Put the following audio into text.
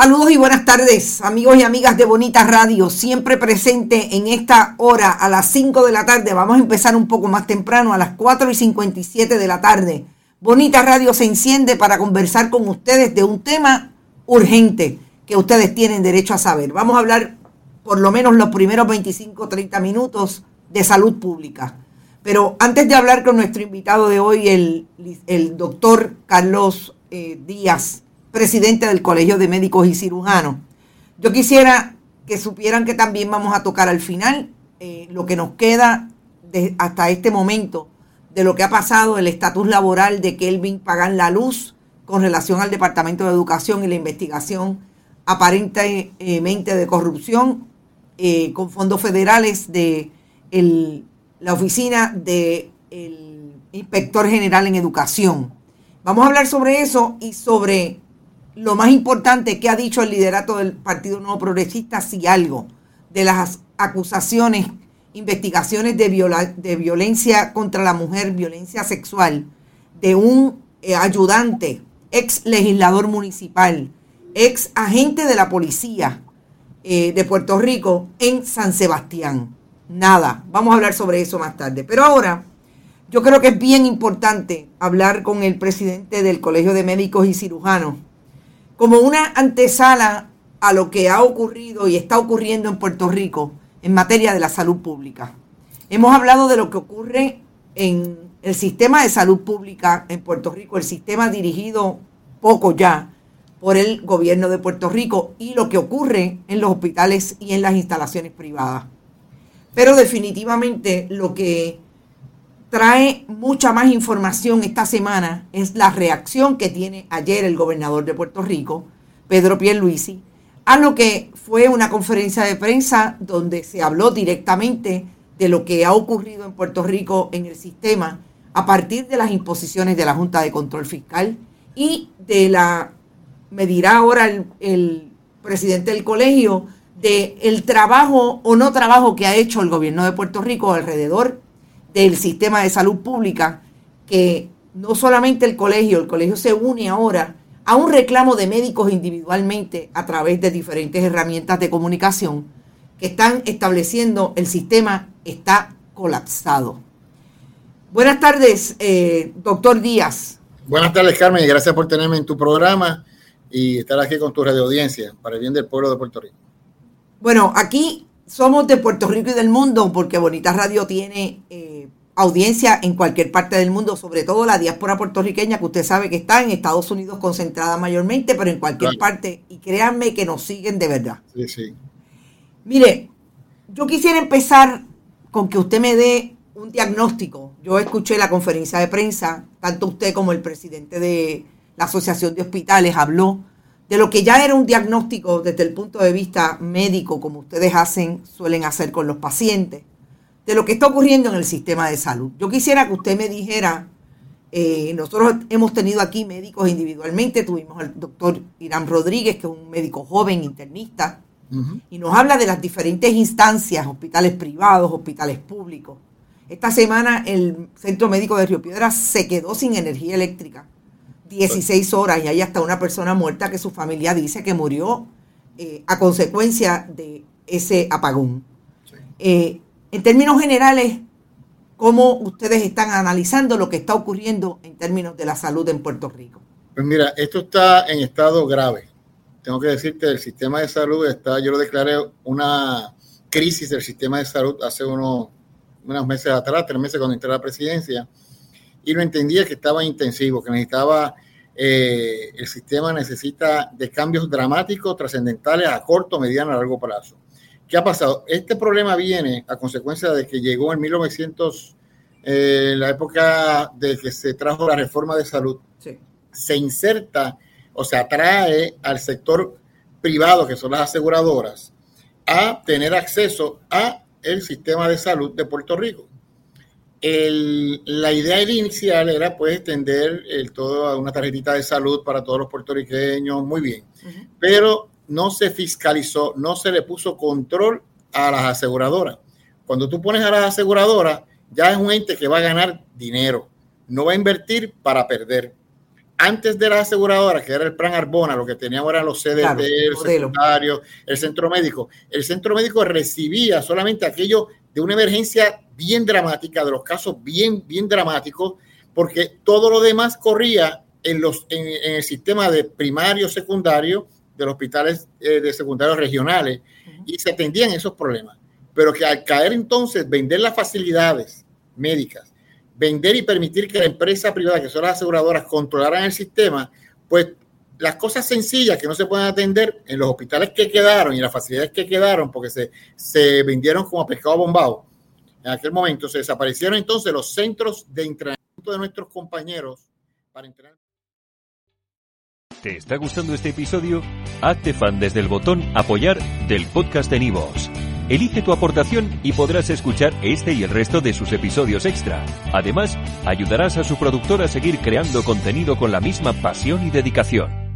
Saludos y buenas tardes, amigos y amigas de Bonita Radio, siempre presente en esta hora a las 5 de la tarde. Vamos a empezar un poco más temprano, a las 4 y 57 de la tarde. Bonita Radio se enciende para conversar con ustedes de un tema urgente que ustedes tienen derecho a saber. Vamos a hablar por lo menos los primeros 25 o 30 minutos de salud pública. Pero antes de hablar con nuestro invitado de hoy, el, el doctor Carlos eh, Díaz, presidente del Colegio de Médicos y Cirujanos. Yo quisiera que supieran que también vamos a tocar al final eh, lo que nos queda hasta este momento de lo que ha pasado, el estatus laboral de Kelvin Pagan la Luz con relación al Departamento de Educación y la investigación aparentemente de corrupción eh, con fondos federales de la oficina del inspector general en educación. Vamos a hablar sobre eso y sobre lo más importante que ha dicho el liderato del Partido Nuevo Progresista, si algo, de las acusaciones, investigaciones de, de violencia contra la mujer, violencia sexual, de un eh, ayudante, ex legislador municipal, ex agente de la policía eh, de Puerto Rico en San Sebastián. Nada, vamos a hablar sobre eso más tarde. Pero ahora, yo creo que es bien importante hablar con el presidente del Colegio de Médicos y Cirujanos, como una antesala a lo que ha ocurrido y está ocurriendo en Puerto Rico en materia de la salud pública. Hemos hablado de lo que ocurre en el sistema de salud pública en Puerto Rico, el sistema dirigido poco ya por el gobierno de Puerto Rico y lo que ocurre en los hospitales y en las instalaciones privadas. Pero definitivamente lo que trae mucha más información esta semana es la reacción que tiene ayer el gobernador de Puerto Rico, Pedro Pierluisi, a lo que fue una conferencia de prensa donde se habló directamente de lo que ha ocurrido en Puerto Rico en el sistema a partir de las imposiciones de la Junta de Control Fiscal y de la, me dirá ahora el, el presidente del colegio, de el trabajo o no trabajo que ha hecho el gobierno de Puerto Rico alrededor del sistema de salud pública, que no solamente el colegio, el colegio se une ahora a un reclamo de médicos individualmente a través de diferentes herramientas de comunicación que están estableciendo el sistema está colapsado. Buenas tardes, eh, doctor Díaz. Buenas tardes, Carmen, y gracias por tenerme en tu programa y estar aquí con tu radio audiencia para el bien del pueblo de Puerto Rico. Bueno, aquí somos de Puerto Rico y del mundo porque Bonita Radio tiene eh, audiencia en cualquier parte del mundo, sobre todo la diáspora puertorriqueña que usted sabe que está en Estados Unidos concentrada mayormente, pero en cualquier parte. Y créanme que nos siguen de verdad. Sí, sí. Mire, yo quisiera empezar con que usted me dé un diagnóstico. Yo escuché la conferencia de prensa, tanto usted como el presidente de la Asociación de Hospitales habló de lo que ya era un diagnóstico desde el punto de vista médico, como ustedes hacen, suelen hacer con los pacientes, de lo que está ocurriendo en el sistema de salud. Yo quisiera que usted me dijera, eh, nosotros hemos tenido aquí médicos individualmente, tuvimos al doctor Irán Rodríguez, que es un médico joven, internista, y nos habla de las diferentes instancias, hospitales privados, hospitales públicos, Esta semana el Centro Médico de Río Piedras se quedó sin energía eléctrica. 16 horas y hay hasta una persona muerta que su familia dice que murió eh, a consecuencia de ese apagón. Eh, en términos generales, ¿cómo ustedes están analizando lo que está ocurriendo en términos de la salud en Puerto Rico? Pues mira, esto está en estado grave. Tengo que decirte, el sistema de salud está, yo lo declaré una crisis del sistema de salud hace unos, unos meses atrás, tres meses cuando entré a la presidencia, y lo entendía que estaba intensivo, que necesitaba, eh, el sistema necesita de cambios dramáticos, trascendentales a corto, mediano, a largo plazo. ¿Qué ha pasado? Este problema viene a consecuencia de que llegó en 1900, eh, la época de que se trajo la reforma de salud, se inserta o se atrae al sector privado, que son las aseguradoras, a tener acceso a el sistema de salud de Puerto Rico. La idea inicial era pues extender el todo a una tarjetita de salud para todos los puertorriqueños, muy bien, pero no se fiscalizó, no se le puso control a las aseguradoras. Cuando tú pones a las aseguradoras, ya es un ente que va a ganar dinero, no va a invertir para perder antes de la aseguradora, que era el plan Arbona, lo que teníamos eran los CDT, el secundario, el centro médico. El centro médico recibía solamente aquello de una emergencia bien dramática, de los casos bien, bien dramáticos, porque todo lo demás corría en, los, en, el sistema de primario, secundario, de los hospitales eh, de secundarios regionales, y se atendían esos problemas. Pero que al caer entonces, vender las facilidades médicas, vender y permitir que la empresa privada, que son las aseguradoras, controlaran el sistema, pues las cosas sencillas que no se pueden atender en los hospitales que quedaron y las facilidades que quedaron, porque se, se vendieron como pescado bombado, en aquel momento se desaparecieron entonces los centros de entrenamiento de nuestros compañeros para entrenar. ¿Te está gustando este episodio? Hazte fan desde el botón apoyar del podcast de Nivos. Elige tu aportación y podrás escuchar este y el resto de sus episodios extra. Además, ayudarás a su productor a seguir creando contenido con la misma pasión y dedicación.